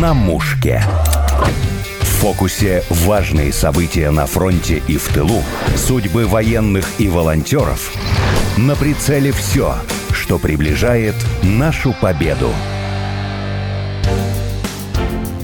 на мушке. В фокусе важные события на фронте и в тылу, судьбы военных и волонтеров. На прицеле все, что приближает нашу победу.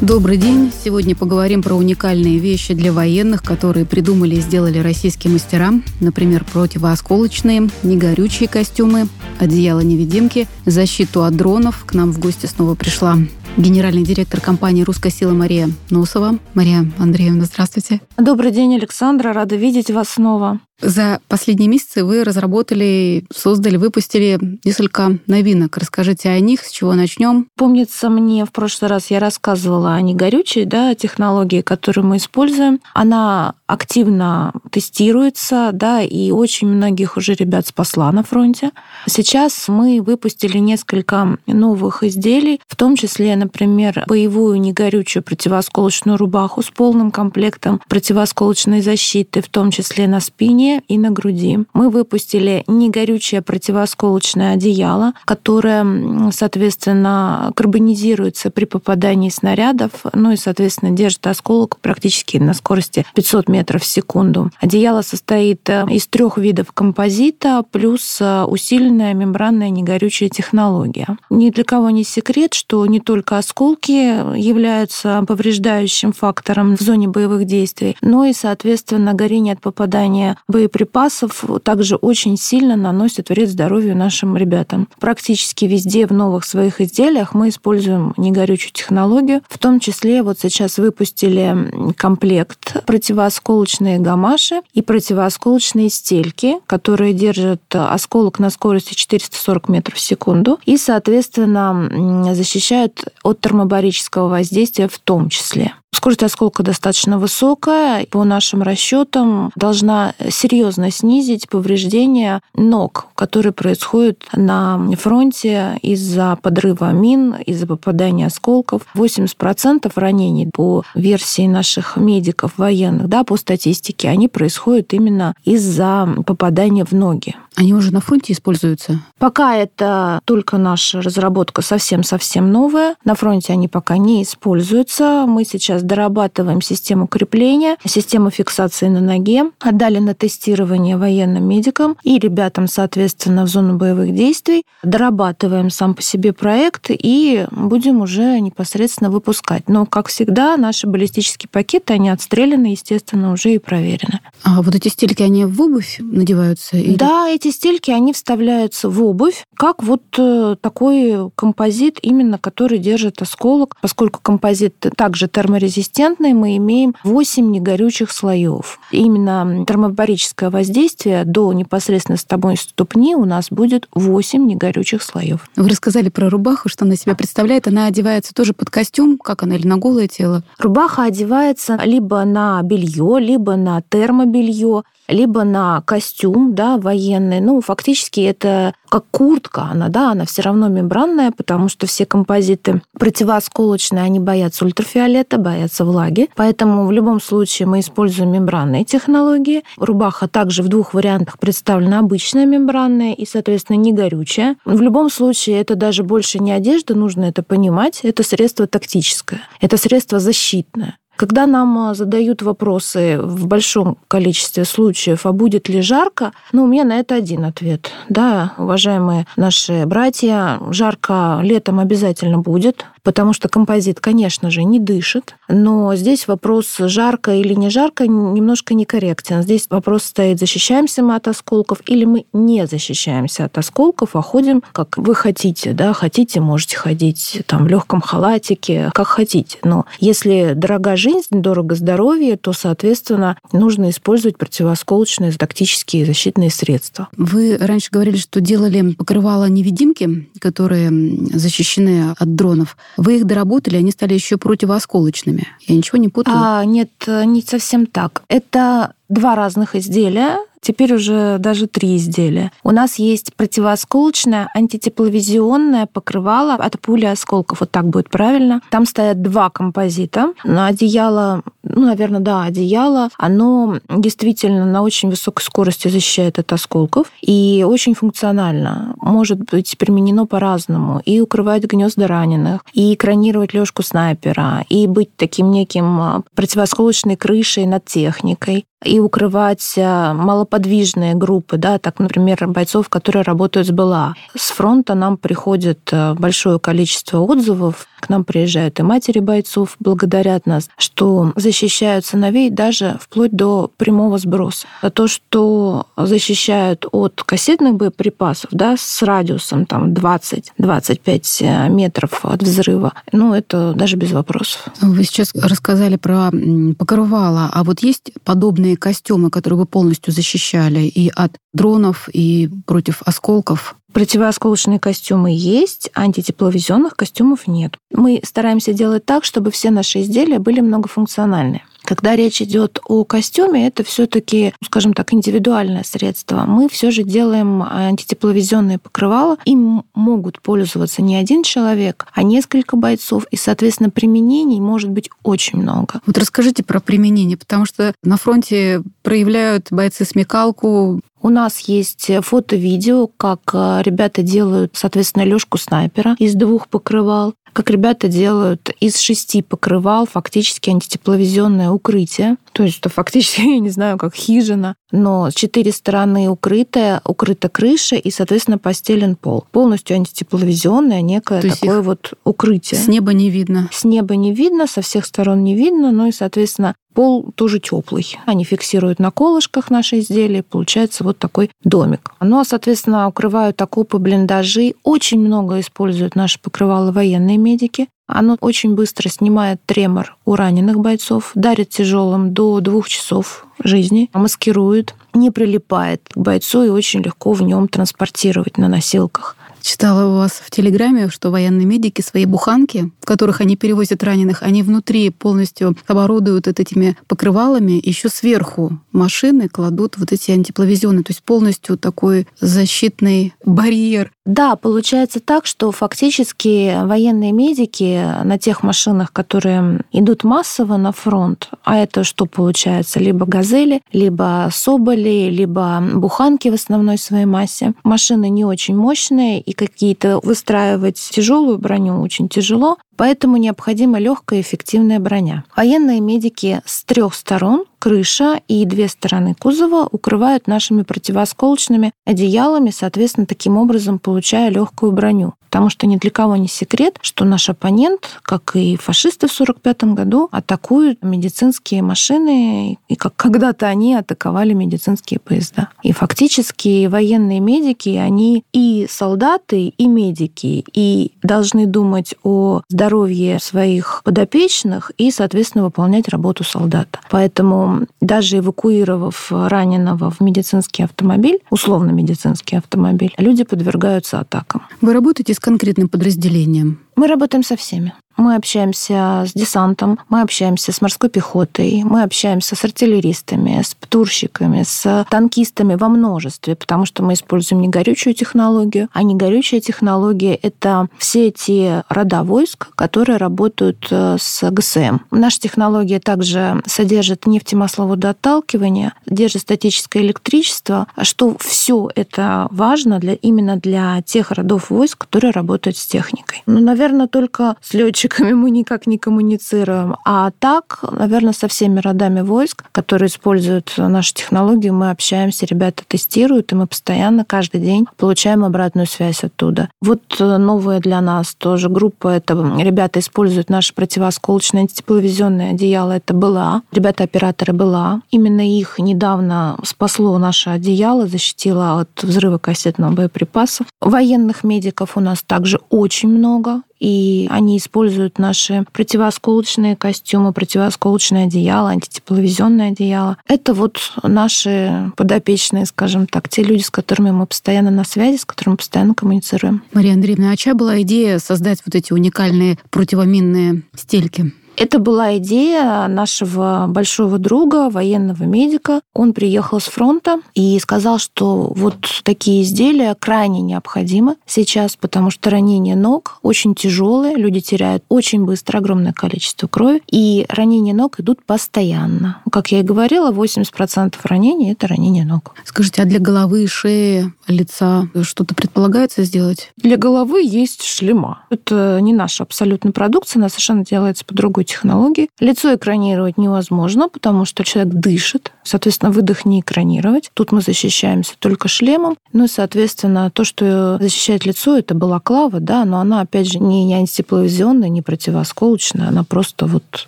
Добрый день. Сегодня поговорим про уникальные вещи для военных, которые придумали и сделали российские мастера. Например, противоосколочные, негорючие костюмы, одеяло-невидимки, защиту от дронов. К нам в гости снова пришла генеральный директор компании «Русская сила» Мария Носова. Мария Андреевна, здравствуйте. Добрый день, Александра. Рада видеть вас снова. За последние месяцы вы разработали, создали, выпустили несколько новинок. Расскажите о них, с чего начнем? Помнится мне, в прошлый раз я рассказывала о негорючей да, технологии, которую мы используем. Она активно тестируется, да, и очень многих уже ребят спасла на фронте. Сейчас мы выпустили несколько новых изделий, в том числе, например, боевую негорючую противоосколочную рубаху с полным комплектом противоосколочной защиты, в том числе на спине, и на груди. Мы выпустили негорючее противоосколочное одеяло, которое, соответственно, карбонизируется при попадании снарядов, ну и, соответственно, держит осколок практически на скорости 500 метров в секунду. Одеяло состоит э, из трех видов композита плюс э, усиленная мембранная негорючая технология. Ни для кого не секрет, что не только осколки являются повреждающим фактором в зоне боевых действий, но и, соответственно, горение от попадания боеприпасов также очень сильно наносит вред здоровью нашим ребятам. Практически везде в новых своих изделиях мы используем негорючую технологию. В том числе вот сейчас выпустили комплект противоосколочные гамаши и противоосколочные стельки, которые держат осколок на скорости 440 метров в секунду и, соответственно, защищают от термобарического воздействия в том числе. Скорость осколка достаточно высокая. По нашим расчетам должна серьезно снизить повреждения ног, которые происходят на фронте из-за подрыва мин, из-за попадания осколков. 80% ранений по версии наших медиков военных, да, по статистике, они происходят именно из-за попадания в ноги. Они уже на фронте используются? Пока это только наша разработка совсем-совсем новая. На фронте они пока не используются. Мы сейчас дорабатываем систему крепления, систему фиксации на ноге, отдали на тестирование военным медикам и ребятам, соответственно, в зону боевых действий. Дорабатываем сам по себе проект и будем уже непосредственно выпускать. Но, как всегда, наши баллистические пакеты, они отстреляны, естественно, уже и проверены. А вот эти стельки, они в обувь надеваются? Или... Да, эти стельки, они вставляются в обувь, как вот э, такой композит, именно который держит осколок. Поскольку композит также терморезистентный, мы имеем 8 негорючих слоев. Именно термобарическое воздействие до непосредственно с тобой ступни у нас будет 8 негорючих слоев. Вы рассказали про рубаху, что она себя представляет. Она одевается тоже под костюм, как она, или на голое тело? Рубаха одевается либо на белье, либо на термобелье либо на костюм да, военный. Ну, фактически это как куртка она, да, она все равно мембранная, потому что все композиты противоосколочные, они боятся ультрафиолета, боятся влаги. Поэтому в любом случае мы используем мембранные технологии. Рубаха также в двух вариантах представлена обычная мембранная и, соответственно, не горючая. В любом случае это даже больше не одежда, нужно это понимать. Это средство тактическое, это средство защитное. Когда нам а, задают вопросы в большом количестве случаев, а будет ли жарко, ну, у меня на это один ответ. Да, уважаемые наши братья, жарко летом обязательно будет потому что композит, конечно же, не дышит, но здесь вопрос жарко или не жарко немножко некорректен. Здесь вопрос стоит, защищаемся мы от осколков или мы не защищаемся от осколков, а ходим, как вы хотите, да, хотите, можете ходить там в легком халатике, как хотите. Но если дорога жизнь, дорого здоровье, то, соответственно, нужно использовать противоосколочные тактические защитные средства. Вы раньше говорили, что делали покрывало невидимки, которые защищены от дронов. Вы их доработали, они стали еще противоосколочными. Я ничего не путаю? А, нет, не совсем так. Это два разных изделия, теперь уже даже три изделия. У нас есть противоосколочное антитепловизионное покрывало от пули осколков. Вот так будет правильно. Там стоят два композита. На одеяло ну, наверное, да, одеяло, оно действительно на очень высокой скорости защищает от осколков и очень функционально. Может быть применено по-разному. И укрывать гнезда раненых, и экранировать лёжку снайпера, и быть таким неким а, противосколочной крышей над техникой и укрывать э, малоподвижные группы, да, так, например, бойцов, которые работают с БЛА. С фронта нам приходит э, большое количество отзывов, к нам приезжают и матери бойцов, благодарят нас, что защищают сыновей даже вплоть до прямого сброса. А то, что защищают от кассетных боеприпасов, да, с радиусом там 20-25 э, метров от взрыва, ну, это даже без вопросов. Вы сейчас рассказали про покрывало, а вот есть подобные костюмы, которые бы полностью защищали и от дронов, и против осколков? Противоосколочные костюмы есть, антитепловизионных костюмов нет. Мы стараемся делать так, чтобы все наши изделия были многофункциональны. Когда речь идет о костюме, это все-таки, скажем так, индивидуальное средство. Мы все же делаем антитепловизионные покрывала. Им могут пользоваться не один человек, а несколько бойцов. И, соответственно, применений может быть очень много. Вот расскажите про применение, потому что на фронте проявляют бойцы смекалку, у нас есть фото-видео, как э, ребята делают, соответственно, лёжку снайпера из двух покрывал как ребята делают из шести покрывал фактически антитепловизионное укрытие. То есть это фактически, я не знаю, как хижина, но с четыре стороны укрытая, укрыта крыша и, соответственно, постелен пол. Полностью антитепловизионное некое То такое вот укрытие. С неба не видно. С неба не видно, со всех сторон не видно, ну и, соответственно, Пол тоже теплый. Они фиксируют на колышках наши изделия, получается вот такой домик. Ну, а, соответственно, укрывают окопы, блиндажи. Очень много используют наши покрывалы военные медики. Оно очень быстро снимает тремор у раненых бойцов, дарит тяжелым до двух часов жизни, маскирует, не прилипает к бойцу и очень легко в нем транспортировать на носилках. Читала у вас в Телеграме, что военные медики свои буханки, в которых они перевозят раненых, они внутри полностью оборудуют это этими покрывалами, еще сверху машины кладут вот эти антипловизионы, то есть полностью такой защитный барьер. Да, получается так, что фактически военные медики на тех машинах, которые идут массово на фронт, а это что получается? Либо газели, либо соболи, либо буханки в основной своей массе. Машины не очень мощные, и какие-то выстраивать тяжелую броню очень тяжело, поэтому необходима легкая эффективная броня. Военные медики с трех сторон крыша и две стороны кузова укрывают нашими противоосколочными одеялами, соответственно, таким образом получая легкую броню. Потому что ни для кого не секрет, что наш оппонент, как и фашисты в 1945 году, атакуют медицинские машины, и как когда-то они атаковали медицинские поезда. И фактически военные медики, они и солдаты, и медики, и должны думать о здоровье своих подопечных и, соответственно, выполнять работу солдата. Поэтому даже эвакуировав раненого в медицинский автомобиль, условно медицинский автомобиль, люди подвергаются атакам. Вы работаете с конкретным подразделением? Мы работаем со всеми. Мы общаемся с десантом, мы общаемся с морской пехотой, мы общаемся с артиллеристами, с птурщиками, с танкистами во множестве, потому что мы используем не горючую технологию, а не горючая технология — это все эти рода войск, которые работают э, с ГСМ. Наша технология также содержит нефтемасловодоотталкивание, держит статическое электричество, что все это важно для, именно для тех родов войск, которые работают с техникой. Ну, наверное, только с летчиками летчиками мы никак не коммуницируем. А так, наверное, со всеми родами войск, которые используют нашу технологию, мы общаемся, ребята тестируют, и мы постоянно каждый день получаем обратную связь оттуда. Вот э, новая для нас тоже группа, это ребята используют наше противоосколочное антитепловизионное одеяло, это была. Ребята-операторы была. Именно их недавно спасло наше одеяло, защитило от взрыва кассетного боеприпаса. Военных медиков у нас также очень много и они используют наши противоосколочные костюмы, противоосколочное одеяло, антитепловизионное одеяло. Это вот наши подопечные, скажем так, те люди, с которыми мы постоянно на связи, с которыми мы постоянно коммуницируем. Мария Андреевна, а чья была идея создать вот эти уникальные противоминные стельки? Это была идея нашего большого друга, военного медика. Он приехал с фронта и сказал, что вот такие изделия крайне необходимы сейчас, потому что ранения ног очень тяжелые, люди теряют очень быстро огромное количество крови, и ранения ног идут постоянно. Как я и говорила, 80% ранений – это ранение ног. Скажите, а для головы, шеи, лица что-то предполагается сделать? Для головы есть шлема. Это не наша абсолютно продукция, она совершенно делается по другой технологии. Лицо экранировать невозможно, потому что человек дышит, соответственно, выдох не экранировать. Тут мы защищаемся только шлемом. Ну и, соответственно, то, что защищает лицо, это балаклава, да, но она, опять же, не, не антитепловизионная, не противоосколочная, она просто вот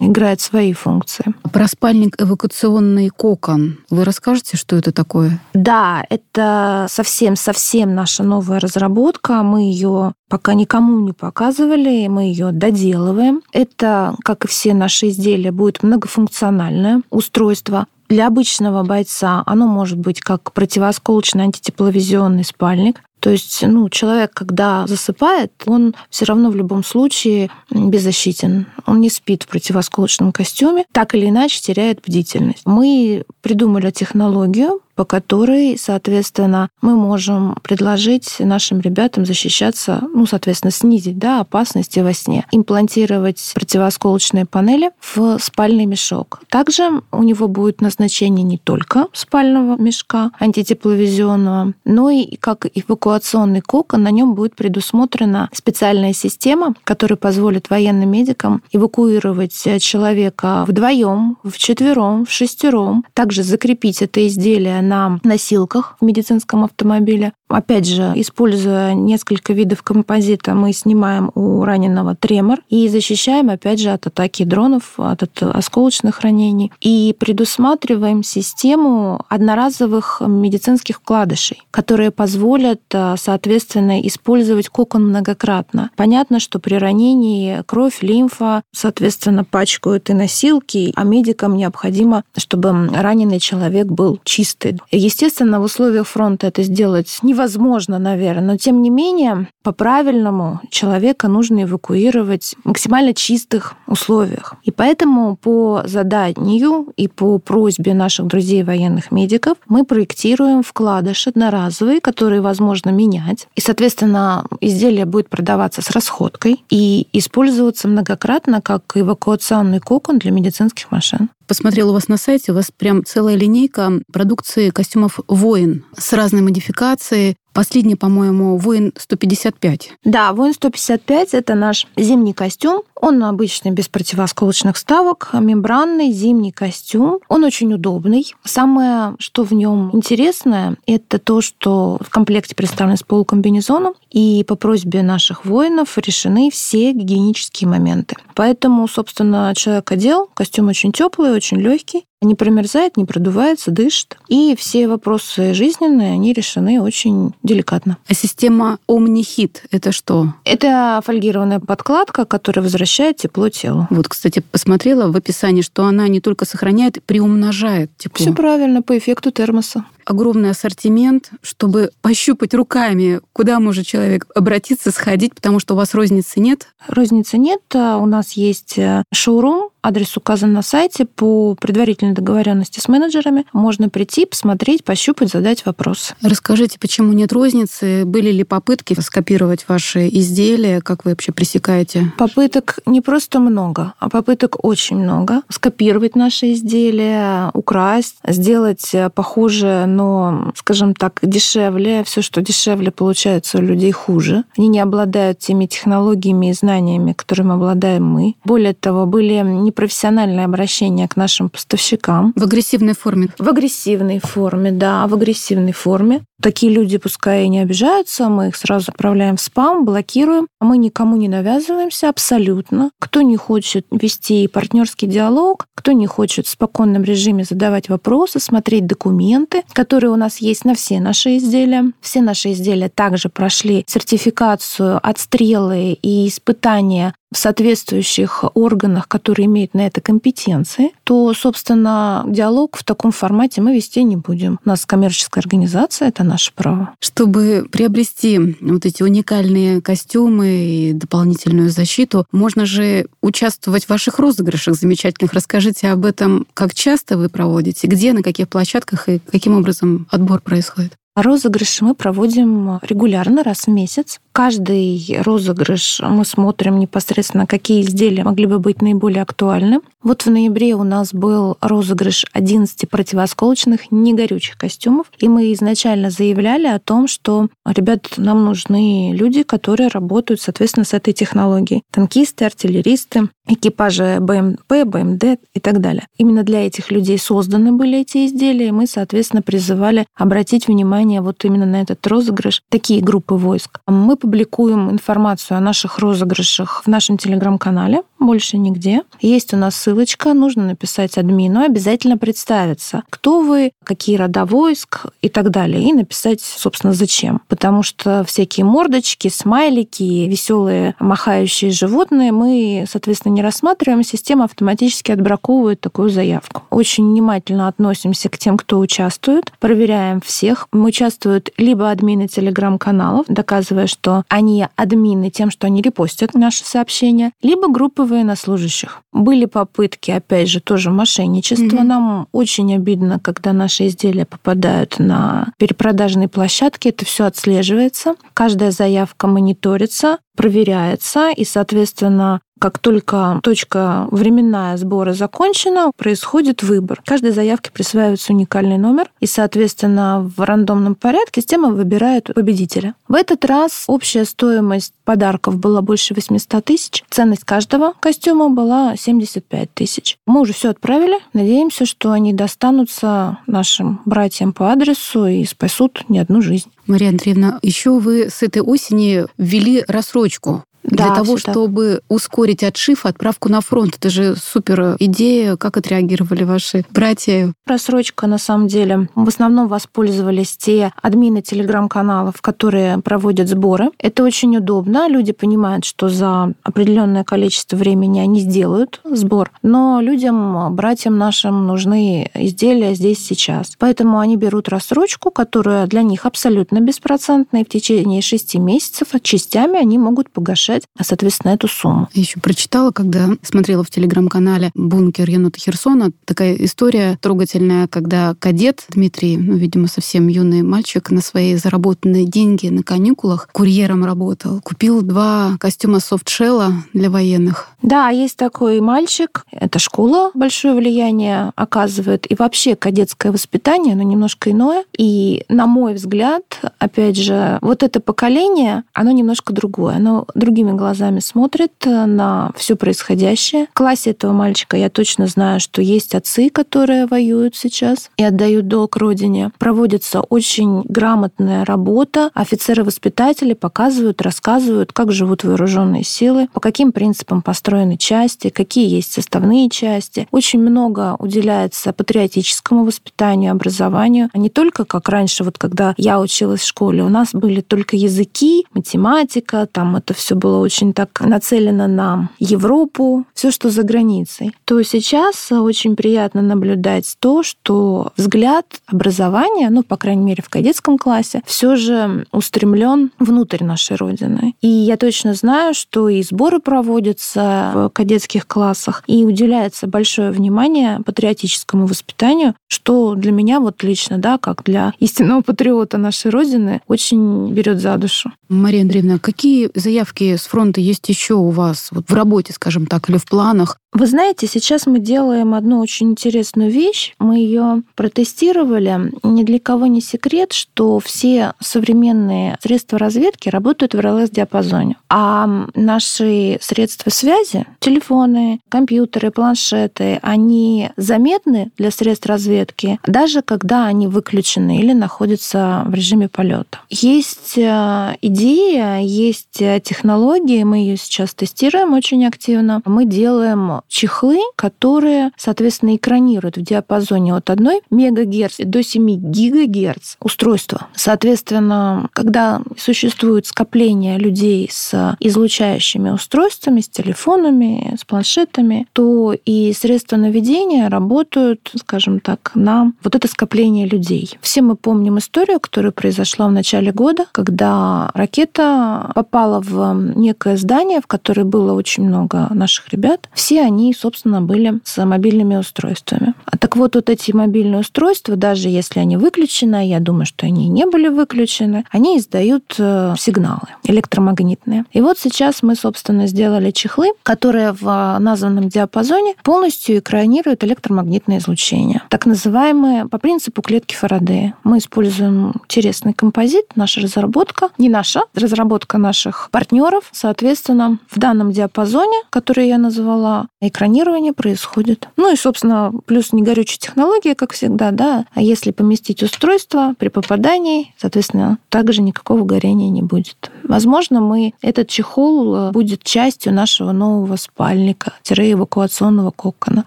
играет свои функции. Про спальник эвакуационный кокон. Вы расскажете, что это такое? Да, это совсем-совсем наша новая разработка. Мы ее пока никому не показывали, мы ее доделываем. Это, как и все наши изделия, будет многофункциональное устройство. Для обычного бойца оно может быть как противоосколочный антитепловизионный спальник, то есть, ну, человек, когда засыпает, он все равно в любом случае беззащитен. Он не спит в противосколочном костюме, так или иначе теряет бдительность. Мы придумали технологию, по которой, соответственно, мы можем предложить нашим ребятам защищаться, ну, соответственно, снизить да, опасности во сне, имплантировать противоосколочные панели в спальный мешок. Также у него будет назначение не только спального мешка антитепловизионного, но и как эвакуационный кокон, на нем будет предусмотрена специальная система, которая позволит военным медикам эвакуировать человека вдвоем, в четвером, в шестером, также закрепить это изделие на носилках в медицинском автомобиле. Опять же, используя несколько видов композита, мы снимаем у раненого тремор и защищаем, опять же, от атаки дронов, от осколочных ранений. И предусматриваем систему одноразовых медицинских вкладышей, которые позволят, э, соответственно, использовать кокон многократно. Понятно, что при ранении кровь, лимфа, соответственно, пачкают и носилки, а медикам необходимо, чтобы раненый человек был чистый. Естественно, в условиях фронта это сделать невозможно невозможно, наверное, но тем не менее по-правильному человека нужно эвакуировать в максимально чистых условиях. И поэтому по заданию и по просьбе наших друзей военных медиков мы проектируем вкладыши одноразовые, которые возможно менять. И, соответственно, изделие будет продаваться с расходкой и использоваться многократно как эвакуационный кокон для медицинских машин. Посмотрела у вас на сайте, у вас прям целая линейка продукции костюмов «Воин» с разной модификацией. Последний, по-моему, воин 155. Да, воин 155 это наш зимний костюм. Он обычный, без противоосколочных ставок, мембранный зимний костюм. Он очень удобный. Самое, что в нем интересное, это то, что в комплекте представлен с полукомбинезоном, и по просьбе наших воинов решены все гигиенические моменты. Поэтому, собственно, человек одел, костюм очень теплый, очень легкий, не промерзает, не продувается, дышит. И все вопросы жизненные, они решены очень деликатно. А система OmniHeat – это что? Это фольгированная подкладка, которая возвращает тепло телу. Вот, кстати, посмотрела в описании, что она не только сохраняет, приумножает тепло. Все правильно, по эффекту термоса огромный ассортимент, чтобы пощупать руками, куда может человек обратиться, сходить, потому что у вас розницы нет? Розницы нет. У нас есть э, шоурум, адрес указан на сайте. По предварительной договоренности с менеджерами можно прийти, посмотреть, пощупать, задать вопрос. Расскажите, почему нет розницы? Были ли попытки скопировать ваши изделия? Как вы вообще пресекаете? Попыток не просто много, а попыток очень много. Скопировать наши изделия, украсть, сделать э, похожее но, скажем так, дешевле. Все, что дешевле, получается у людей хуже. Они не обладают теми технологиями и знаниями, которыми обладаем мы. Более того, были непрофессиональные обращения к нашим поставщикам. В агрессивной форме? В агрессивной форме, да, в агрессивной форме. Такие люди пускай и не обижаются, мы их сразу отправляем в спам, блокируем. Мы никому не навязываемся абсолютно. Кто не хочет вести партнерский диалог, кто не хочет в спокойном режиме задавать вопросы, смотреть документы, которые у нас есть на все наши изделия. Все наши изделия также прошли сертификацию, отстрелы и испытания в соответствующих органах, которые имеют на это компетенции, то, собственно, диалог в таком формате мы вести не будем. У нас коммерческая организация, это наше право. Чтобы приобрести вот эти уникальные костюмы и дополнительную защиту, можно же участвовать в ваших розыгрышах замечательных. Расскажите об этом, как часто вы проводите, где, на каких площадках и каким образом отбор происходит. Розыгрыши мы проводим регулярно, раз в месяц. Каждый розыгрыш мы смотрим непосредственно, какие изделия могли бы быть наиболее актуальны. Вот в ноябре у нас был розыгрыш 11 противоосколочных негорючих костюмов, и мы изначально заявляли о том, что, ребят, нам нужны люди, которые работают, соответственно, с этой технологией. Танкисты, артиллеристы, экипажи БМП, БМД и так далее. Именно для этих людей созданы были эти изделия, и мы, соответственно, призывали обратить внимание вот именно на этот розыгрыш такие группы войск. Мы публикуем информацию о наших розыгрышах в нашем телеграм-канале, больше нигде. Есть у нас ссылочка, нужно написать админу, обязательно представиться, кто вы, какие рода войск и так далее, и написать, собственно, зачем. Потому что всякие мордочки, смайлики, веселые махающие животные мы, соответственно, не рассматриваем, система автоматически отбраковывает такую заявку. Очень внимательно относимся к тем, кто участвует, проверяем всех. Участвуют либо админы телеграм-каналов, доказывая, что они админы тем, что они репостят наши сообщения, либо группы военнослужащих. Были попытки, опять же, тоже мошенничества. Mm-hmm. Нам очень обидно, когда наши изделия попадают на перепродажные площадки. Это все отслеживается. Каждая заявка мониторится, проверяется, и, соответственно, как только точка временная сбора закончена, происходит выбор. Каждой заявке присваивается уникальный номер, и, соответственно, в рандомном порядке система выбирает победителя. В этот раз общая стоимость подарков была больше 800 тысяч. Ценность каждого костюма была 75 тысяч. Мы уже все отправили. Надеемся, что они достанутся нашим братьям по адресу и спасут не одну жизнь. Мария Андреевна, еще вы с этой осени ввели рассрочку для да, того, чтобы так. ускорить отшив, отправку на фронт. Это же супер идея. Как отреагировали ваши братья? Просрочка, на самом деле, в основном воспользовались те админы телеграм-каналов, которые проводят сборы. Это очень удобно. Люди понимают, что за определенное количество времени они сделают сбор. Но людям, братьям нашим нужны изделия здесь сейчас. Поэтому они берут рассрочку, которая для них абсолютно беспроцентная. В течение шести месяцев частями они могут погашать получать, а, соответственно, эту сумму. Я еще прочитала, когда смотрела в телеграм-канале «Бункер Енота Херсона», такая история трогательная, когда кадет Дмитрий, ну, видимо, совсем юный мальчик, на свои заработанные деньги на каникулах курьером работал, купил два костюма софтшелла для военных. Да, есть такой мальчик. Это школа большое влияние оказывает. И вообще кадетское воспитание, оно немножко иное. И, на мой взгляд, опять же, вот это поколение, оно немножко другое. Оно другим другими глазами смотрит э, на все происходящее. В классе этого мальчика я точно знаю, что есть отцы, которые воюют сейчас и отдают долг родине. Проводится очень грамотная работа. Офицеры-воспитатели показывают, рассказывают, как живут вооруженные силы, по каким принципам построены части, какие есть составные части. Очень много уделяется патриотическому воспитанию, образованию. А не только, как раньше, вот когда я училась в школе, у нас были только языки, математика, там это все было было очень так нацелено на Европу, все, что за границей, то сейчас очень приятно наблюдать то, что взгляд образования, ну, по крайней мере, в кадетском классе, все же устремлен внутрь нашей Родины. И я точно знаю, что и сборы проводятся в кадетских классах, и уделяется большое внимание патриотическому воспитанию, что для меня вот лично, да, как для истинного патриота нашей Родины, очень берет за душу. Мария Андреевна, какие заявки с фронта есть еще у вас вот в работе, скажем так, или в планах? Вы знаете, сейчас мы делаем одну очень интересную вещь. Мы ее протестировали. Ни для кого не секрет, что все современные средства разведки работают в РЛС-диапазоне. А наши средства связи, телефоны, компьютеры, планшеты, они заметны для средств разведки, даже когда они выключены или находятся в режиме полета. Есть э, идея, есть технология технологии, мы ее сейчас тестируем очень активно. Мы делаем чехлы, которые, соответственно, экранируют в диапазоне от 1 МГц до 7 ГГц устройства. Соответственно, когда существует скопление людей с излучающими устройствами, с телефонами, с планшетами, то и средства наведения работают, скажем так, на вот это скопление людей. Все мы помним историю, которая произошла в начале года, когда ракета попала в некое здание, в которое было очень много наших ребят. Все они, собственно, были с мобильными устройствами. А так вот, вот эти мобильные устройства, даже если они выключены, я думаю, что они не были выключены, они издают э, сигналы электромагнитные. И вот сейчас мы, собственно, сделали чехлы, которые в названном диапазоне полностью экранируют электромагнитное излучение. Так называемые по принципу клетки Фарадея. Мы используем интересный композит, наша разработка, не наша, разработка наших партнеров. Соответственно, в данном диапазоне, который я назвала, экранирование происходит. Ну и, собственно, плюс негорючая технология, как всегда, да. А если поместить устройство при попадании, соответственно, также никакого горения не будет. Возможно, мы этот чехол э, будет частью нашего нового спальника-эвакуационного кокона,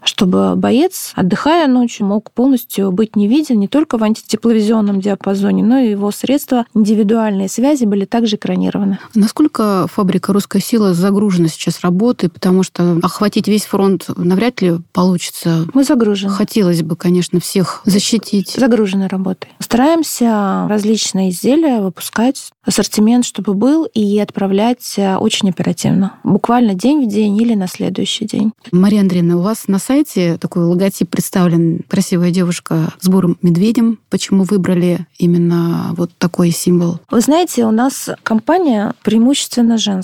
чтобы боец, отдыхая ночью, мог полностью быть не не только в антитепловизионном диапазоне, но и его средства индивидуальные связи были также экранированы. Насколько фабрика «Русская сила» загружена сейчас работой? Потому что охватить весь фронт навряд ли получится. Мы загружены. Хотелось бы, конечно, всех защитить. Загружены работой. Стараемся различные изделия выпускать, ассортимент, чтобы был, и отправлять э, очень оперативно. Буквально день в день или на следующий день. Мария Андреевна, у вас на сайте такой логотип представлен. Красивая девушка с бурым медведем. Почему выбрали именно вот такой символ? Вы знаете, у нас компания преимущественно женская.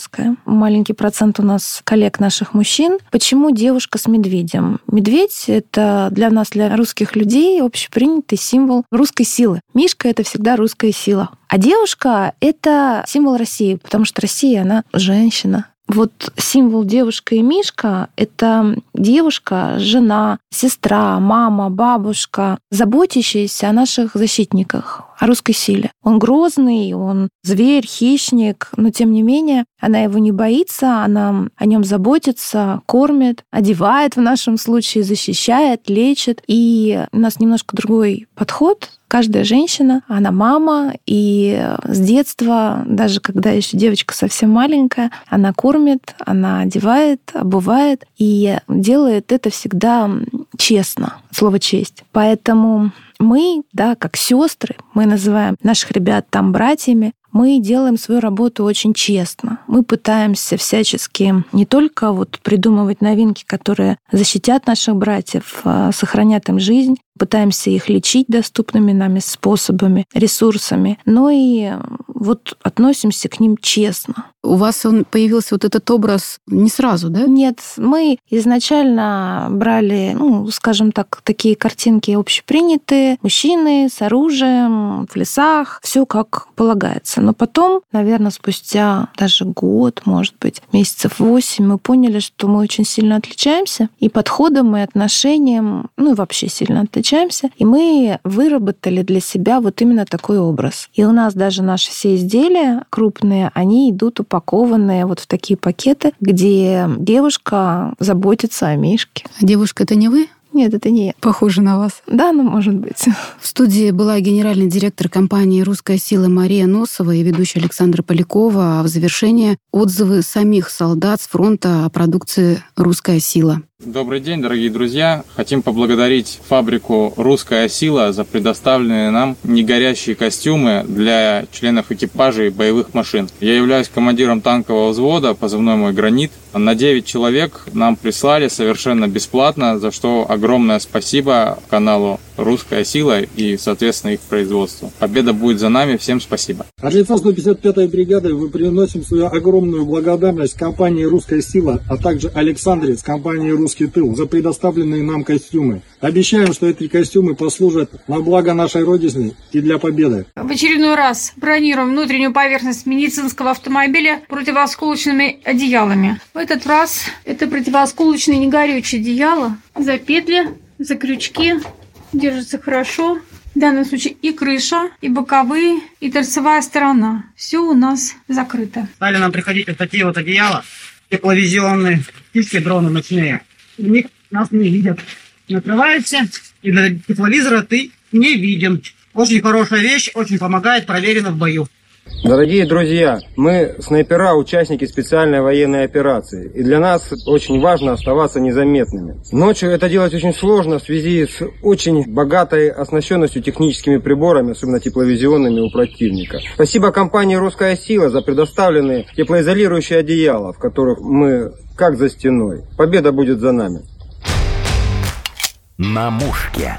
Маленький процент у нас коллег наших мужчин. Почему девушка с медведем? Медведь — это для нас, для русских людей, общепринятый символ русской силы. Мишка — это всегда русская сила. А девушка — это символ России, потому что Россия, она женщина, вот символ девушка и Мишка — это девушка, жена, сестра, мама, бабушка, заботящаяся о наших защитниках, о русской силе. Он грозный, он зверь, хищник, но тем не менее она его не боится, она о нем заботится, кормит, одевает в нашем случае, защищает, лечит. И у нас немножко другой подход каждая женщина, она мама, и с детства, даже когда еще девочка совсем маленькая, она кормит, она одевает, обувает, и делает это всегда честно, слово честь. Поэтому мы, да, как сестры, мы называем наших ребят там братьями, мы делаем свою работу очень честно. Мы пытаемся всячески не только вот придумывать новинки, которые защитят наших братьев, а сохранят им жизнь, пытаемся их лечить доступными нами способами, ресурсами, но и вот относимся к ним честно. У вас он появился вот этот образ не сразу, да? Нет, мы изначально брали, ну, скажем так, такие картинки общепринятые, мужчины с оружием, в лесах, все как полагается. Но потом, наверное, спустя даже год, может быть, месяцев восемь, мы поняли, что мы очень сильно отличаемся и подходом, и отношением, ну и вообще сильно отличаемся. И мы выработали для себя вот именно такой образ. И у нас даже наши все изделия крупные, они идут упакованные вот в такие пакеты, где девушка заботится о Мишке. А девушка это не вы? Нет, это не я. Похоже на вас. Да, ну, может быть. В студии была генеральный директор компании «Русская сила» Мария Носова и ведущая Александра Полякова. А в завершение отзывы самих солдат с фронта о продукции «Русская сила». Добрый день, дорогие друзья. Хотим поблагодарить фабрику «Русская сила» за предоставленные нам негорящие костюмы для членов экипажей боевых машин. Я являюсь командиром танкового взвода, позывной мой «Гранит». На 9 человек нам прислали совершенно бесплатно, за что огромное спасибо каналу «Русская сила» и, соответственно, их производству. Победа будет за нами. Всем спасибо. От лица 155-й бригады мы приносим свою огромную благодарность компании «Русская сила», а также Александре с компанией «Русский тыл» за предоставленные нам костюмы. Обещаем, что эти костюмы послужат на благо нашей Родины и для победы. В очередной раз бронируем внутреннюю поверхность медицинского автомобиля противоосколочными одеялами. В этот раз это противоосколочные негорючие одеяла. За петли, за крючки. Держится хорошо. В данном случае и крыша, и боковые, и торцевая сторона. Все у нас закрыто. Стали нам приходить вот такие вот одеяла, тепловизионные, птички дроны ночные. У них нас не видят. Накрываешься, и для тепловизора ты не виден. Очень хорошая вещь, очень помогает, проверено в бою. Дорогие друзья, мы снайпера, участники специальной военной операции, и для нас очень важно оставаться незаметными. Ночью это делать очень сложно в связи с очень богатой оснащенностью техническими приборами, особенно тепловизионными у противника. Спасибо компании «Русская сила» за предоставленные теплоизолирующие одеяла, в которых мы как за стеной. Победа будет за нами. На мушке.